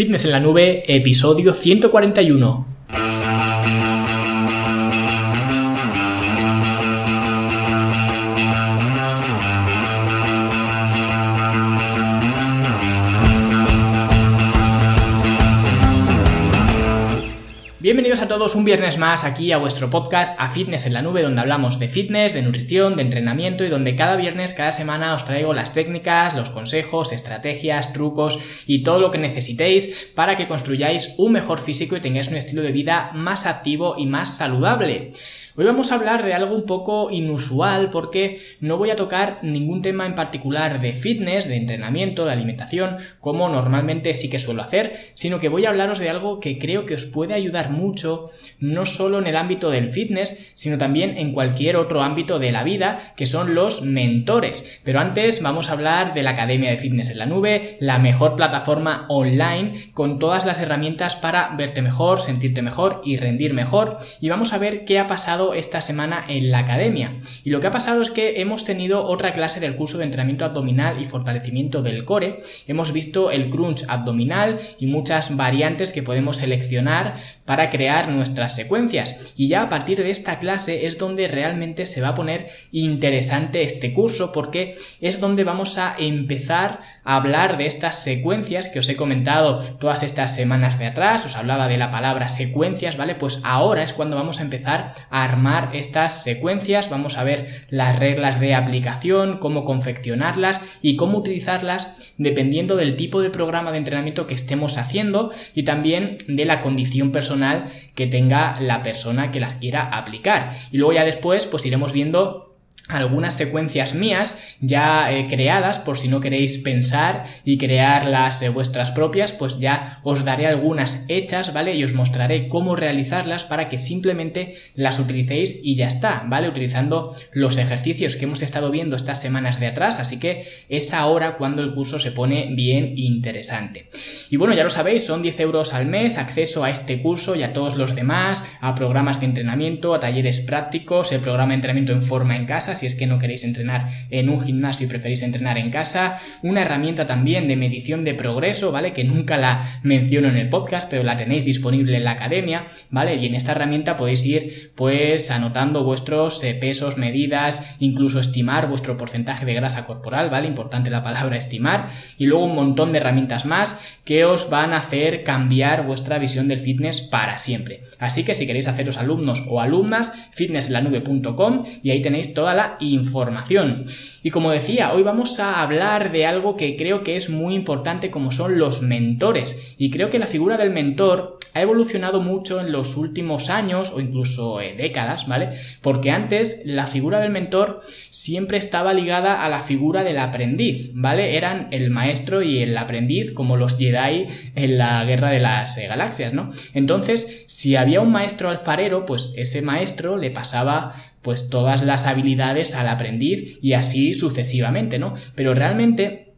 Fitness en la Nube, episodio 141. Bienvenidos a todos un viernes más aquí a vuestro podcast A Fitness en la Nube, donde hablamos de fitness, de nutrición, de entrenamiento y donde cada viernes, cada semana os traigo las técnicas, los consejos, estrategias, trucos y todo lo que necesitéis para que construyáis un mejor físico y tengáis un estilo de vida más activo y más saludable. Hoy vamos a hablar de algo un poco inusual porque no voy a tocar ningún tema en particular de fitness, de entrenamiento, de alimentación, como normalmente sí que suelo hacer, sino que voy a hablaros de algo que creo que os puede ayudar mucho, no solo en el ámbito del fitness, sino también en cualquier otro ámbito de la vida, que son los mentores. Pero antes vamos a hablar de la Academia de Fitness en la Nube, la mejor plataforma online con todas las herramientas para verte mejor, sentirte mejor y rendir mejor. Y vamos a ver qué ha pasado esta semana en la academia. Y lo que ha pasado es que hemos tenido otra clase del curso de entrenamiento abdominal y fortalecimiento del core. Hemos visto el crunch abdominal y muchas variantes que podemos seleccionar para crear nuestras secuencias. Y ya a partir de esta clase es donde realmente se va a poner interesante este curso porque es donde vamos a empezar a hablar de estas secuencias que os he comentado todas estas semanas de atrás. Os hablaba de la palabra secuencias, ¿vale? Pues ahora es cuando vamos a empezar a armar estas secuencias, vamos a ver las reglas de aplicación, cómo confeccionarlas y cómo utilizarlas dependiendo del tipo de programa de entrenamiento que estemos haciendo y también de la condición personal que tenga la persona que las quiera aplicar. Y luego ya después pues iremos viendo algunas secuencias mías ya eh, creadas por si no queréis pensar y crearlas las vuestras propias pues ya os daré algunas hechas vale y os mostraré cómo realizarlas para que simplemente las utilicéis y ya está vale utilizando los ejercicios que hemos estado viendo estas semanas de atrás así que es ahora cuando el curso se pone bien interesante. Y bueno ya lo sabéis son 10 euros al mes acceso a este curso y a todos los demás a programas de entrenamiento a talleres prácticos el programa de entrenamiento en forma en casa si es que no queréis entrenar en un gimnasio y preferís entrenar en casa, una herramienta también de medición de progreso, ¿vale? Que nunca la menciono en el podcast, pero la tenéis disponible en la academia, ¿vale? Y en esta herramienta podéis ir pues anotando vuestros eh, pesos, medidas, incluso estimar vuestro porcentaje de grasa corporal, ¿vale? Importante la palabra estimar, y luego un montón de herramientas más que os van a hacer cambiar vuestra visión del fitness para siempre. Así que si queréis haceros alumnos o alumnas, fitnesslanube.com y ahí tenéis toda la información. Y como decía, hoy vamos a hablar de algo que creo que es muy importante como son los mentores. Y creo que la figura del mentor ha evolucionado mucho en los últimos años o incluso eh, décadas, ¿vale? Porque antes la figura del mentor siempre estaba ligada a la figura del aprendiz, ¿vale? Eran el maestro y el aprendiz como los Jedi en la guerra de las eh, galaxias, ¿no? Entonces, si había un maestro alfarero, pues ese maestro le pasaba pues todas las habilidades al aprendiz y así sucesivamente, ¿no? Pero realmente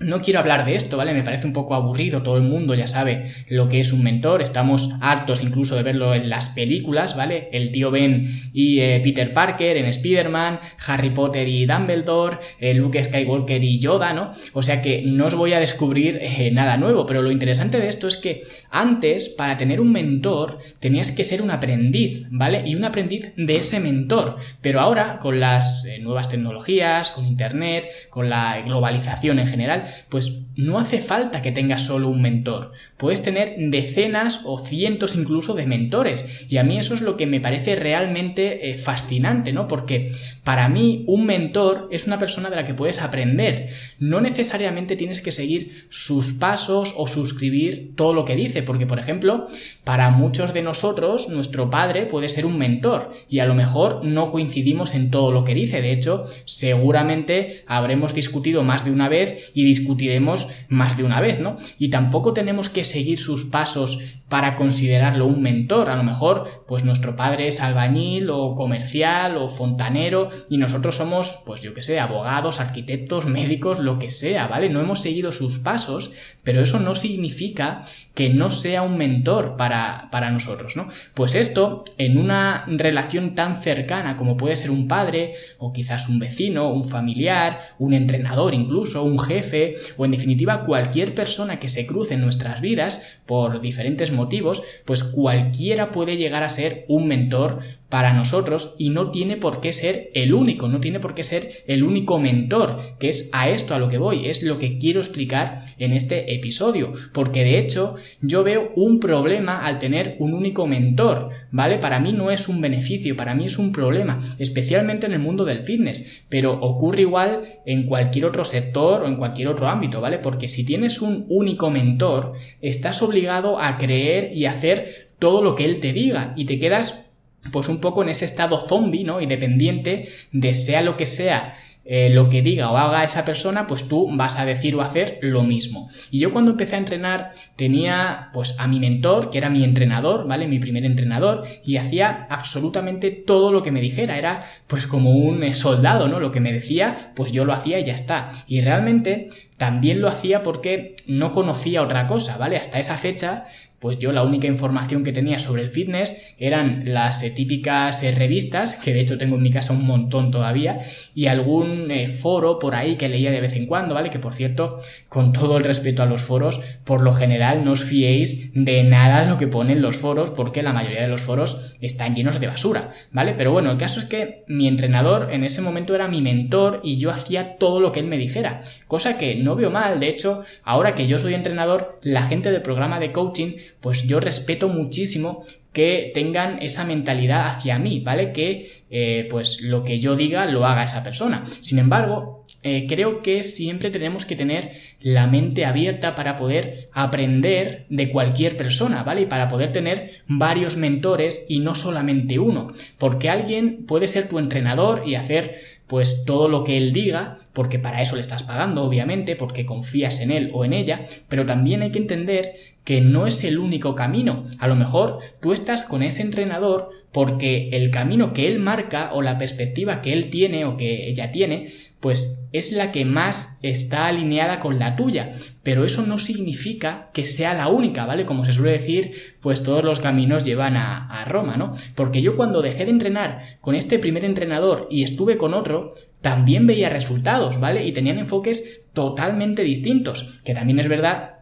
no quiero hablar de esto, ¿vale? Me parece un poco aburrido, todo el mundo ya sabe lo que es un mentor, estamos hartos incluso de verlo en las películas, ¿vale? El tío Ben y eh, Peter Parker en Spider-Man, Harry Potter y Dumbledore, eh, Luke Skywalker y Yoda, ¿no? O sea que no os voy a descubrir eh, nada nuevo, pero lo interesante de esto es que antes, para tener un mentor, tenías que ser un aprendiz, ¿vale? Y un aprendiz de ese mentor, pero ahora con las nuevas tecnologías, con Internet, con la globalización en general, pues no hace falta que tengas solo un mentor. Puedes tener decenas o cientos incluso de mentores. Y a mí eso es lo que me parece realmente eh, fascinante, ¿no? Porque para mí un mentor es una persona de la que puedes aprender. No necesariamente tienes que seguir sus pasos o suscribir todo lo que dice, porque por ejemplo, para muchos de nosotros, nuestro padre puede ser un mentor y a lo mejor no coincidimos en todo lo que dice. De hecho, seguramente habremos discutido más de una vez y discutiremos más de una vez, ¿no? Y tampoco tenemos que seguir sus pasos para considerarlo un mentor. A lo mejor, pues nuestro padre es albañil o comercial o fontanero y nosotros somos, pues yo que sé, abogados, arquitectos, médicos, lo que sea, ¿vale? No hemos seguido sus pasos, pero eso no significa que no sea un mentor para, para nosotros, ¿no? Pues esto, en una relación tan cercana como puede ser un padre o quizás un vecino, un familiar, un entrenador incluso, un jefe, o en definitiva cualquier persona que se cruce en nuestras vidas por diferentes motivos, pues cualquiera puede llegar a ser un mentor para nosotros y no tiene por qué ser el único, no tiene por qué ser el único mentor, que es a esto a lo que voy, es lo que quiero explicar en este episodio, porque de hecho yo veo un problema al tener un único mentor, ¿vale? Para mí no es un beneficio, para mí es un problema, especialmente en el mundo del fitness, pero ocurre igual en cualquier otro sector o en cualquier otro ámbito, ¿vale? Porque si tienes un único mentor, estás obligado a creer y hacer todo lo que él te diga y te quedas pues un poco en ese estado zombie, ¿no? Y dependiente de sea lo que sea eh, lo que diga o haga esa persona, pues tú vas a decir o hacer lo mismo. Y yo cuando empecé a entrenar tenía pues a mi mentor, que era mi entrenador, ¿vale? Mi primer entrenador, y hacía absolutamente todo lo que me dijera. Era pues como un soldado, ¿no? Lo que me decía, pues yo lo hacía y ya está. Y realmente también lo hacía porque no conocía otra cosa, ¿vale? Hasta esa fecha pues yo la única información que tenía sobre el fitness eran las eh, típicas eh, revistas, que de hecho tengo en mi casa un montón todavía, y algún eh, foro por ahí que leía de vez en cuando, ¿vale? Que por cierto, con todo el respeto a los foros, por lo general no os fiéis de nada de lo que ponen los foros, porque la mayoría de los foros están llenos de basura, ¿vale? Pero bueno, el caso es que mi entrenador en ese momento era mi mentor y yo hacía todo lo que él me dijera, cosa que no veo mal, de hecho, ahora que yo soy entrenador, la gente del programa de coaching pues yo respeto muchísimo que tengan esa mentalidad hacia mí, ¿vale? Que eh, pues lo que yo diga lo haga esa persona. Sin embargo, eh, creo que siempre tenemos que tener la mente abierta para poder aprender de cualquier persona, ¿vale? Y para poder tener varios mentores y no solamente uno. Porque alguien puede ser tu entrenador y hacer pues todo lo que él diga, porque para eso le estás pagando, obviamente, porque confías en él o en ella, pero también hay que entender que no es el único camino. A lo mejor tú estás con ese entrenador porque el camino que él marca o la perspectiva que él tiene o que ella tiene, pues es la que más está alineada con la tuya. Pero eso no significa que sea la única, ¿vale? Como se suele decir, pues todos los caminos llevan a, Roma, ¿no? Porque yo cuando dejé de entrenar con este primer entrenador y estuve con otro, también veía resultados, ¿vale? Y tenían enfoques totalmente distintos, que también es verdad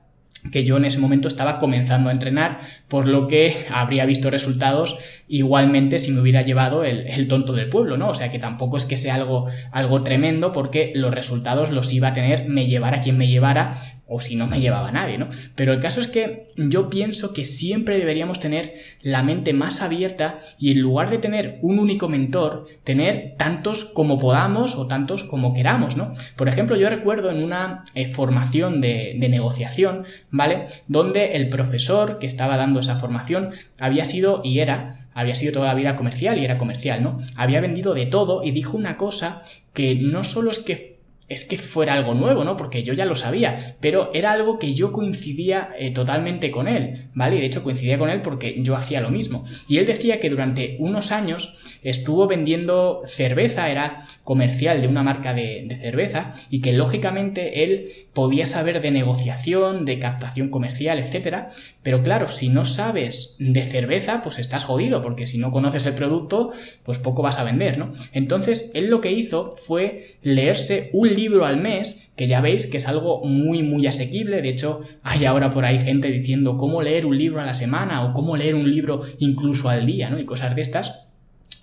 que yo en ese momento estaba comenzando a entrenar, por lo que habría visto resultados igualmente si me hubiera llevado el, tonto del pueblo, ¿no? O sea que tampoco es que sea algo, algo tremendo, porque los resultados los iba a tener, me llevara quien me llevara, o si no me llevaba nadie, ¿no? Pero el caso es que yo pienso que siempre deberíamos tener la mente más abierta y en lugar de tener un único mentor, tener tantos como podamos o tantos como queramos, ¿no? Por ejemplo, yo recuerdo en una eh, formación de, de negociación, ¿vale? Donde el profesor que estaba dando esa formación había sido y era, había sido toda la vida comercial y era comercial, ¿no? Había vendido de todo y dijo una cosa que no solo es que es que fuera algo nuevo, ¿no? Porque yo ya lo sabía, pero era algo que yo coincidía eh, totalmente con él, ¿vale? Y de hecho coincidía con él porque yo hacía lo mismo. Y él decía que durante unos años estuvo vendiendo cerveza, era comercial de una marca de, cerveza, y que lógicamente él podía saber de negociación, de captación comercial, etcétera, pero claro, si no sabes de cerveza, pues estás jodido, porque si no conoces el producto, pues poco vas a vender, ¿no? Entonces, él lo que hizo fue leerse un libro al mes, que ya veis que es algo muy, muy asequible. De hecho, hay ahora por ahí gente diciendo cómo leer un libro a la semana o cómo leer un libro incluso al día, ¿no? Y cosas de estas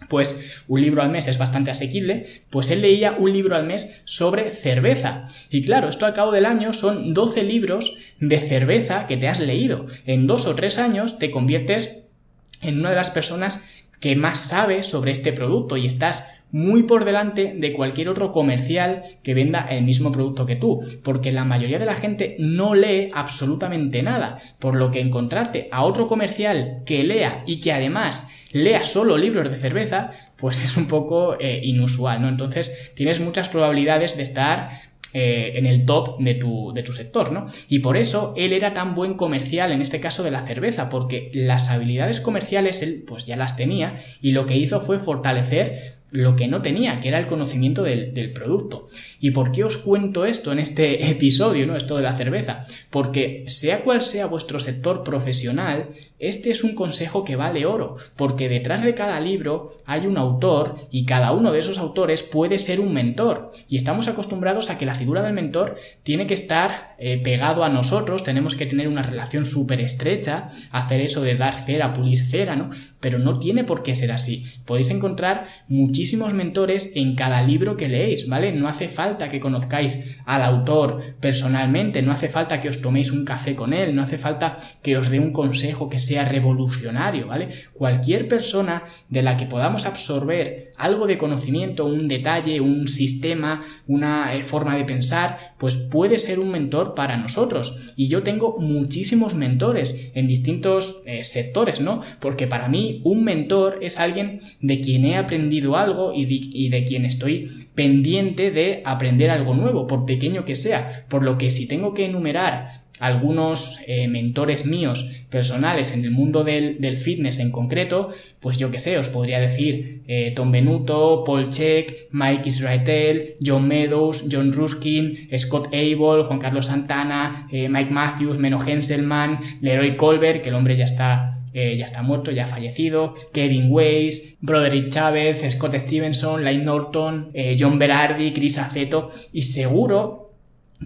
pues un libro al mes es bastante asequible, pues él leía un libro al mes sobre cerveza. Y claro, esto al cabo del año son 12 libros de cerveza que te has leído. En dos o tres años te conviertes en una de las personas que más sabe sobre este producto y estás muy por delante de cualquier otro comercial que venda el mismo producto que tú, porque la mayoría de la gente no lee absolutamente nada, por lo que encontrarte a otro comercial que lea y que además lea solo libros de cerveza, pues es un poco eh, inusual, ¿no? Entonces tienes muchas probabilidades de estar eh, en el top de tu, de tu sector, ¿no? Y por eso él era tan buen comercial en este caso de la cerveza, porque las habilidades comerciales él pues ya las tenía y lo que hizo fue fortalecer lo que no tenía, que era el conocimiento del, producto. ¿Y por qué os cuento esto en este episodio, no? Esto de la cerveza. Porque sea cual sea vuestro sector profesional, este es un consejo que vale oro, porque detrás de cada libro hay un autor y cada uno de esos autores puede ser un mentor. Y estamos acostumbrados a que la figura del mentor tiene que estar eh, pegado a nosotros, tenemos que tener una relación súper estrecha, hacer eso de dar cera, pulir cera, ¿no? Pero no tiene por qué ser así. Podéis encontrar muchísimos mentores en cada libro que leéis, ¿vale? No hace falta que conozcáis al autor personalmente, no hace falta que os toméis un café con él, no hace falta que os dé un consejo que sea revolucionario, ¿vale? Cualquier persona de la que podamos absorber algo de conocimiento, un detalle, un sistema, una eh, forma de pensar, pues puede ser un mentor para nosotros. Y yo tengo muchísimos mentores en distintos eh, sectores, ¿no? Porque para mí un mentor es alguien de quien he aprendido algo y y de quien estoy pendiente de aprender algo nuevo, por pequeño que sea. Por lo que si tengo que enumerar algunos eh, mentores míos personales en el mundo del, fitness en concreto, pues yo que sé, os podría decir eh, Tom Benuto, Paul Check, Mike Israetel, John Meadows, John Ruskin, Scott Abel, Juan Carlos Santana, eh, Mike Matthews, Meno Henselman, Leroy Colbert, que el hombre ya está ya está muerto, ya ha fallecido, Kevin Weiss, Broderick Chávez, Scott Stevenson, Lane Norton, John Berardi, Chris Aceto, y seguro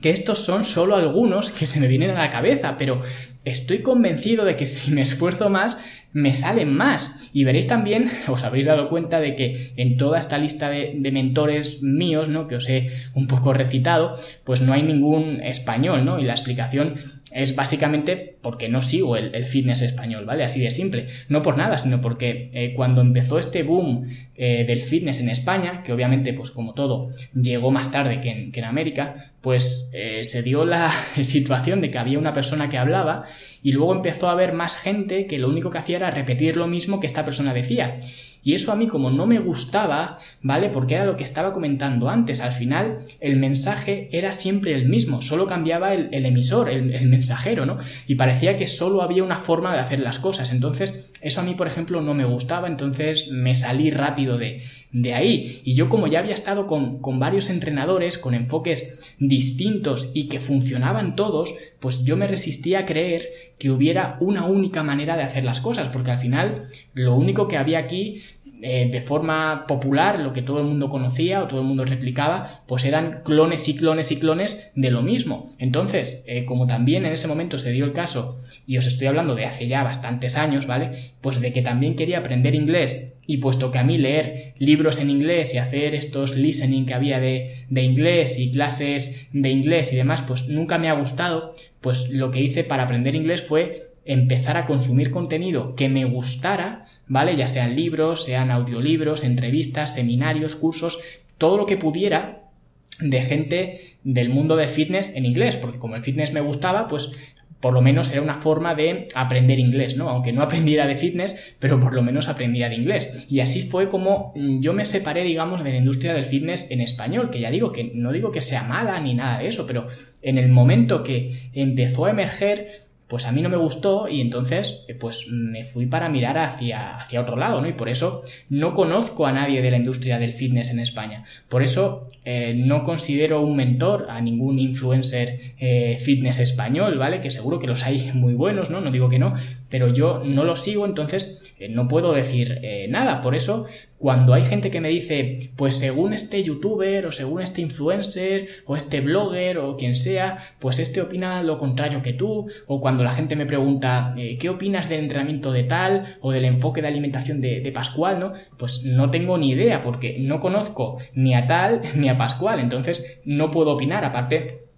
que estos son solo algunos que se me vienen a la cabeza, pero estoy convencido de que si me esfuerzo más, me salen más. Y veréis también, os habréis dado cuenta de que en toda esta lista de, mentores míos, ¿no? Que os he un poco recitado, pues no hay ningún español, ¿no? Y la explicación es básicamente porque no sigo el, fitness español, ¿vale? Así de simple. No por nada, sino porque eh, cuando empezó este boom eh, del fitness en España, que obviamente, pues como todo, llegó más tarde que en, América, pues eh, se dio la situación de que había una persona que hablaba y luego empezó a haber más gente que lo único que hacía era repetir lo mismo que esta persona decía. Y eso a mí como no me gustaba, ¿vale? Porque era lo que estaba comentando antes. Al final el mensaje era siempre el mismo, solo cambiaba el, emisor, el, mensajero, ¿no? Y parecía que solo había una forma de hacer las cosas. Entonces eso a mí, por ejemplo, no me gustaba, entonces me salí rápido de, de ahí. Y yo como ya había estado con, con varios entrenadores, con enfoques distintos y que funcionaban todos, pues yo me resistía a creer que hubiera una única manera de hacer las cosas, porque al final lo único que había aquí eh, de forma popular, lo que todo el mundo conocía o todo el mundo replicaba, pues eran clones y clones y clones de lo mismo. Entonces, eh, como también en ese momento se dio el caso, y os estoy hablando de hace ya bastantes años, ¿vale? Pues de que también quería aprender inglés y puesto que a mí leer libros en inglés y hacer estos listening que había de, de, inglés y clases de inglés y demás, pues nunca me ha gustado, pues lo que hice para aprender inglés fue empezar a consumir contenido que me gustara, ¿vale? Ya sean libros, sean audiolibros, entrevistas, seminarios, cursos, todo lo que pudiera de gente del mundo del fitness en inglés, porque como el fitness me gustaba, pues por lo menos era una forma de aprender inglés, ¿no? Aunque no aprendiera de fitness, pero por lo menos aprendía de inglés. Y así fue como yo me separé, digamos, de la industria del fitness en español, que ya digo que no digo que sea mala ni nada de eso, pero en el momento que empezó a emerger pues a mí no me gustó y entonces eh, pues me fui para mirar hacia, hacia otro lado, ¿no? Y por eso no conozco a nadie de la industria del fitness en España. Por eso eh, no considero un mentor a ningún influencer eh, fitness español, ¿vale? Que seguro que los hay muy buenos, ¿no? No digo que no, pero yo no lo sigo, entonces no puedo decir nada. Por eso cuando hay gente que me dice, pues según este youtuber o según este influencer o este blogger o quien sea, pues este opina lo contrario que tú, o cuando la gente me pregunta, eh, ¿qué opinas del entrenamiento de tal o del enfoque de alimentación de, de Pascual, no? Pues no tengo ni idea porque no conozco ni a tal ni a Pascual, entonces no puedo opinar, aparte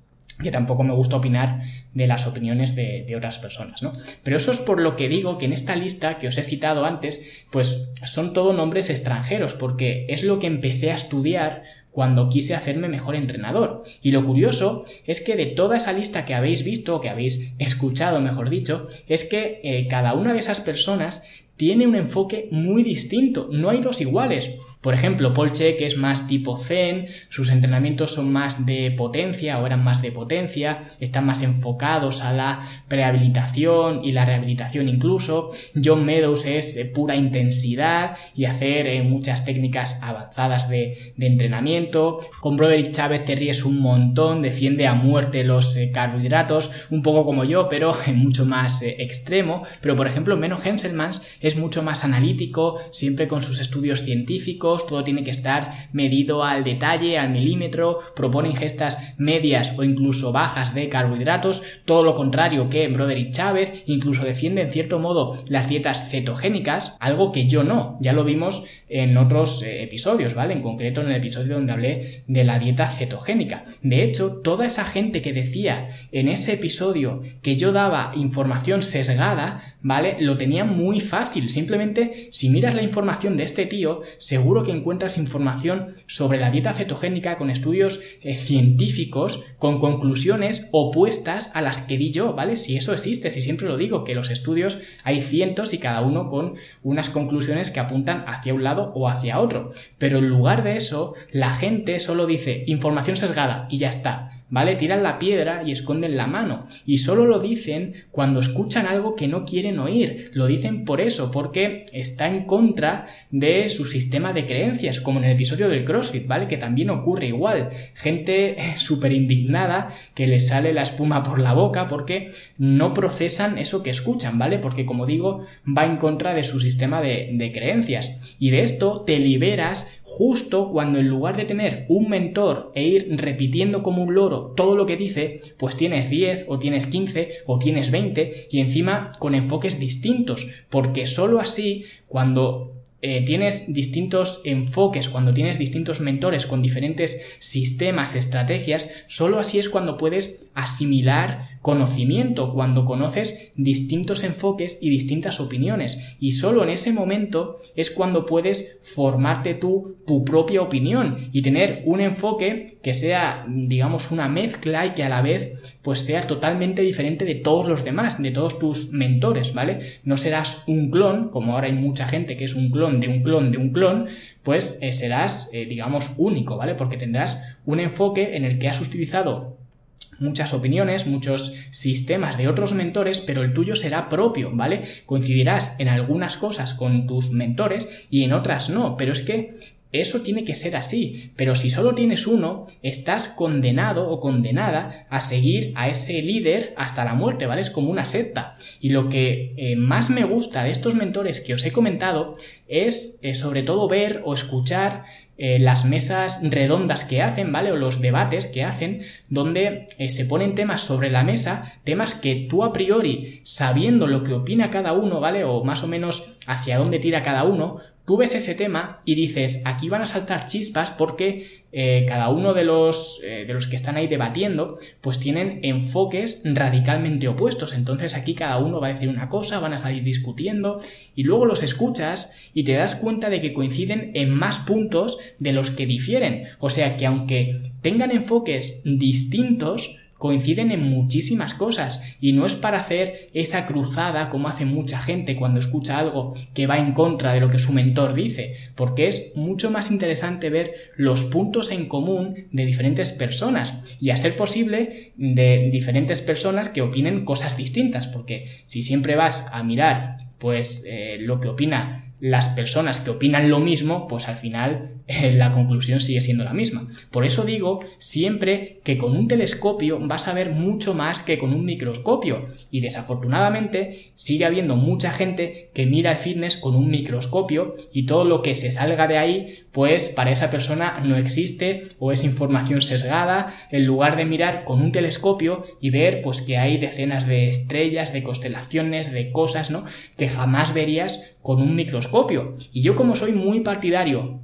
que tampoco me gusta opinar de las opiniones de, otras personas, ¿no? Pero eso es por lo que digo que en esta lista que os he citado antes, pues son todo nombres extranjeros, porque es lo que empecé a estudiar cuando quise hacerme mejor entrenador. Y lo curioso es que de toda esa lista que habéis visto, que habéis escuchado, mejor dicho, es que eh, cada una de esas personas tiene un enfoque muy distinto, no hay dos iguales. Por ejemplo, Paul Check es más tipo Zen, sus entrenamientos son más de potencia o eran más de potencia, están más enfocados a la prehabilitación y la rehabilitación incluso. John Meadows es eh, pura intensidad y hacer eh, muchas técnicas avanzadas de, entrenamiento. Con Broderick Chávez te ríes un montón, defiende a muerte los eh, carbohidratos, un poco como yo, pero mucho más extremo. Pero por ejemplo, Menno Henselmans es mucho más analítico, siempre con sus estudios científicos, todo tiene que estar medido al detalle, al milímetro, propone ingestas medias o incluso bajas de carbohidratos, todo lo contrario que Broderick Chávez, incluso defiende en cierto modo las dietas cetogénicas, algo que yo no, ya lo vimos en otros eh, episodios, ¿vale? En concreto en el episodio donde hablé de la dieta cetogénica. De hecho, toda esa gente que decía en ese episodio que yo daba información sesgada, ¿vale? Lo tenía muy fácil, simplemente si miras la información de este tío, seguro que encuentras información sobre la dieta cetogénica con estudios eh, científicos, con conclusiones opuestas a las que di yo, ¿vale? Si eso existe, si siempre lo digo, que los estudios hay cientos y cada uno con unas conclusiones que apuntan hacia un lado o hacia otro. Pero en lugar de eso, la gente solo dice información sesgada y ya está. ¿Vale? Tiran la piedra y esconden la mano. Y solo lo dicen cuando escuchan algo que no quieren oír. Lo dicen por eso, porque está en contra de su sistema de creencias, como en el episodio del CrossFit, ¿vale? Que también ocurre igual. Gente súper indignada que les sale la espuma por la boca porque no procesan eso que escuchan, ¿vale? Porque como digo, va en contra de su sistema de, de creencias. Y de esto te liberas justo cuando en lugar de tener un mentor e ir repitiendo como un loro todo lo que dice, pues tienes 10 o tienes 15 o tienes 20 y encima con enfoques distintos, porque solo así cuando eh, tienes distintos enfoques, cuando tienes distintos mentores con diferentes sistemas, estrategias, solo así es cuando puedes asimilar conocimiento, cuando conoces distintos enfoques y distintas opiniones. Y solo en ese momento es cuando puedes formarte tú tu propia opinión y tener un enfoque que sea, digamos, una mezcla y que a la vez pues sea totalmente diferente de todos los demás, de todos tus mentores, ¿vale? No serás un clon, como ahora hay mucha gente que es un clon de un clon de un clon, pues eh, serás, eh, digamos, único, ¿vale? Porque tendrás un enfoque en el que has utilizado muchas opiniones, muchos sistemas de otros mentores, pero el tuyo será propio, ¿vale? Coincidirás en algunas cosas con tus mentores y en otras no, pero es que eso tiene que ser así, pero si solo tienes uno, estás condenado o condenada a seguir a ese líder hasta la muerte, ¿vale? Es como una secta. Y lo que eh, más me gusta de estos mentores que os he comentado es eh, sobre todo ver o escuchar eh, las mesas redondas que hacen, ¿vale? O los debates que hacen, donde se ponen temas sobre la mesa, temas que tú a priori, sabiendo lo que opina cada uno, ¿vale? O más o menos hacia dónde tira cada uno, tú ves ese tema y dices, aquí van a saltar chispas porque eh, cada uno de los, eh, de los que están ahí debatiendo, pues tienen enfoques radicalmente opuestos. Entonces aquí cada uno va a decir una cosa, van a salir discutiendo y luego los escuchas y te das cuenta de que coinciden en más puntos de los que difieren. O sea que aunque tengan enfoques distintos, coinciden en muchísimas cosas y no es para hacer esa cruzada como hace mucha gente cuando escucha algo que va en contra de lo que su mentor dice, porque es mucho más interesante ver los puntos en común de diferentes personas y a ser posible de diferentes personas que opinen cosas distintas, porque si siempre vas a mirar pues eh, lo que opina las personas que opinan lo mismo, pues al final eh, la conclusión sigue siendo la misma. Por eso digo siempre que con un telescopio vas a ver mucho más que con un microscopio. Y desafortunadamente sigue habiendo mucha gente que mira el fitness con un microscopio y todo lo que se salga de ahí, pues para esa persona no existe o es información sesgada, en lugar de mirar con un telescopio y ver pues que hay decenas de estrellas, de constelaciones, de cosas, ¿no? Que jamás verías con un microscopio. Y yo como soy muy partidario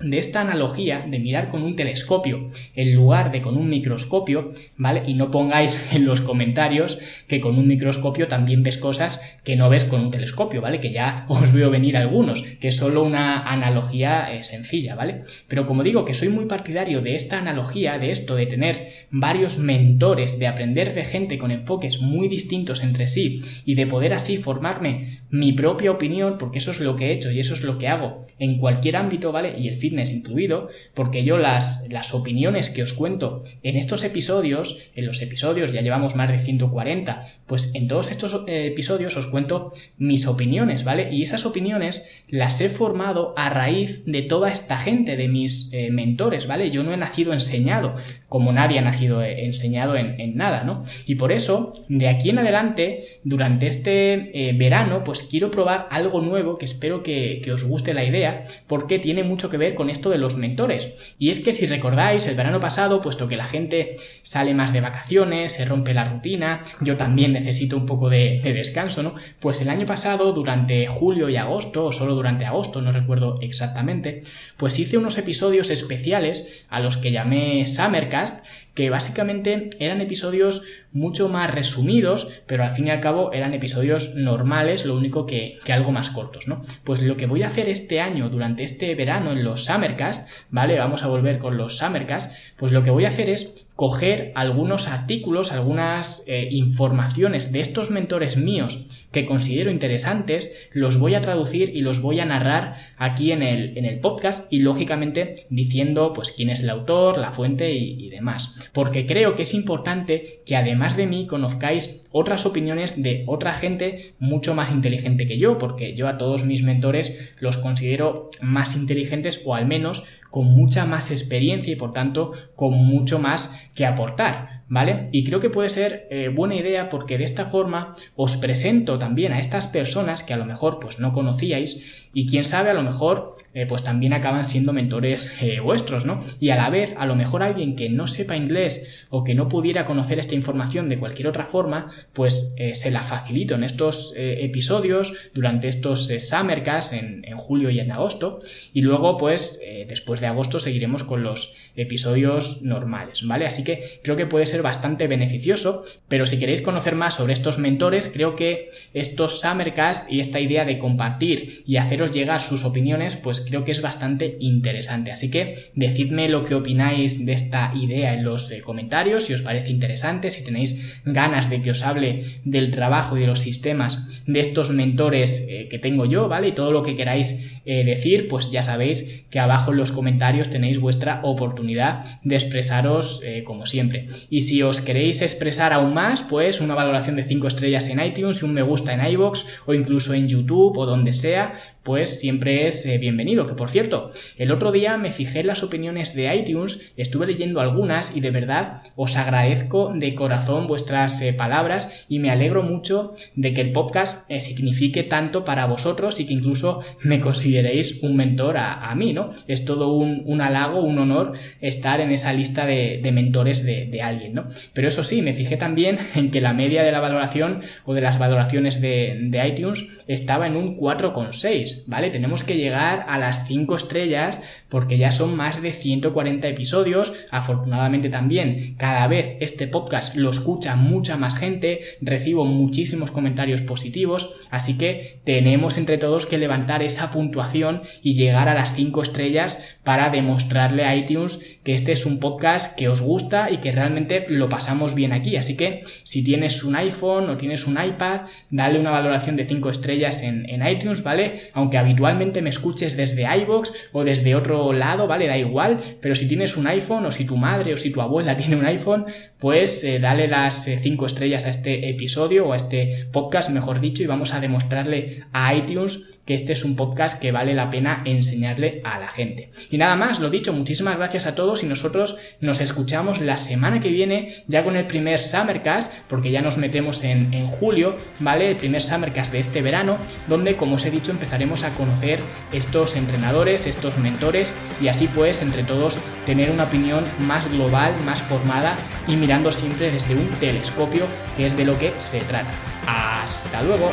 de esta analogía de mirar con un telescopio en lugar de con un microscopio, ¿vale? Y no pongáis en los comentarios que con un microscopio también ves cosas que no ves con un telescopio, ¿vale? Que ya os veo venir algunos, que es solo una analogía eh, sencilla, ¿vale? Pero como digo que soy muy partidario de esta analogía, de esto, de tener varios mentores, de aprender de gente con enfoques muy distintos entre sí y de poder así formarme mi propia opinión, porque eso es lo que he hecho y eso es lo que hago en cualquier ámbito, ¿vale? Y el fitness incluido, porque yo las, las opiniones que os cuento en estos episodios, en los episodios ya llevamos más de 140, pues en todos estos eh, episodios os cuento mis opiniones, ¿vale? Y esas opiniones las he formado a raíz de toda esta gente, de mis eh, mentores, ¿vale? Yo no he nacido enseñado, como nadie ha nacido eh, enseñado en, nada, ¿no? Y por eso, de aquí en adelante, durante este verano, pues quiero probar algo nuevo que espero que, que os guste la idea, porque tiene mucho que ver con esto de los mentores. Y es que si recordáis, el verano pasado, puesto que la gente sale más de vacaciones, se rompe la rutina, yo también necesito un poco de, descanso, ¿no? Pues el año pasado, durante julio y agosto, o solo durante agosto, no recuerdo exactamente, pues hice unos episodios especiales a los que llamé Summercast, que básicamente eran episodios mucho más resumidos, pero al fin y al cabo eran episodios normales, lo único que, que, algo más cortos, ¿no? Pues lo que voy a hacer este año, durante este verano, en los Summercast, ¿vale? Vamos a volver con los Summercast, pues lo que voy a hacer es coger algunos artículos, algunas eh, informaciones de estos mentores míos que considero interesantes, los voy a traducir y los voy a narrar aquí en el, en el podcast y lógicamente diciendo pues quién es el autor, la fuente y, y demás. Porque creo que es importante que además de mí conozcáis otras opiniones de otra gente mucho más inteligente que yo, porque yo a todos mis mentores los considero más inteligentes o al menos con mucha más experiencia y por tanto con mucho más que aportar. ¿Vale? Y creo que puede ser eh, buena idea porque de esta forma os presento también a estas personas que a lo mejor pues no conocíais y quién sabe a lo mejor eh, pues también acaban siendo mentores eh, vuestros, ¿no? Y a la vez a lo mejor alguien que no sepa inglés o que no pudiera conocer esta información de cualquier otra forma, pues se la facilito en estos episodios durante estos Summercasts en, en, julio y en agosto y luego pues después de agosto seguiremos con los episodios normales, ¿vale? Así que creo que puede ser bastante beneficioso, pero si queréis conocer más sobre estos mentores, creo que estos Summercast y esta idea de compartir y haceros llegar sus opiniones, pues creo que es bastante interesante. Así que decidme lo que opináis de esta idea en los eh, comentarios, si os parece interesante, si tenéis ganas de que os hable del trabajo y de los sistemas de estos mentores eh, que tengo yo, ¿vale? Y todo lo que queráis eh, decir, pues ya sabéis que abajo en los comentarios tenéis vuestra oportunidad de expresaros como siempre. Si os queréis expresar aún más, pues una valoración de 5 estrellas en iTunes un me gusta en iBox o incluso en YouTube o donde sea, pues siempre es eh, bienvenido. Que por cierto, el otro día me fijé en las opiniones de iTunes, estuve leyendo algunas y de verdad os agradezco de corazón vuestras eh, palabras y me alegro mucho de que el podcast eh, signifique tanto para vosotros y que incluso me consideréis un mentor a, mí, ¿no? Es todo un, halago, un honor estar en esa lista de, mentores de alguien. Pero eso sí, me fijé también en que la media de la valoración o de las valoraciones de, iTunes estaba en un 4,6, ¿vale? Tenemos que llegar a las 5 estrellas porque ya son más de 140 episodios. Afortunadamente también cada vez este podcast lo escucha mucha más gente, recibo muchísimos comentarios positivos, así que tenemos entre todos que levantar esa puntuación y llegar a las 5 estrellas para demostrarle a iTunes que este es un podcast que os gusta y que realmente lo pasamos bien aquí. Así que si tienes un iPhone o tienes un iPad, dale una valoración de 5 estrellas en, iTunes, ¿vale? Aunque habitualmente me escuches desde iBox o desde otro lado, ¿vale? Da igual, pero si tienes un iPhone o si tu madre o si tu abuela tiene un iPhone, pues eh, dale las 5 eh, estrellas a este episodio o a este podcast, mejor dicho, y vamos a demostrarle a iTunes que este es un podcast que vale la pena enseñarle a la gente. Nada más, lo dicho, muchísimas gracias a todos y nosotros nos escuchamos la semana que viene ya con el primer Summercast, porque ya nos metemos en, en julio, ¿vale? El primer Summercast de este verano, donde, como os he dicho, empezaremos a conocer estos entrenadores, estos mentores y así pues, entre todos, tener una opinión más global, más formada y mirando siempre desde un telescopio, que es de lo que se trata. Hasta luego.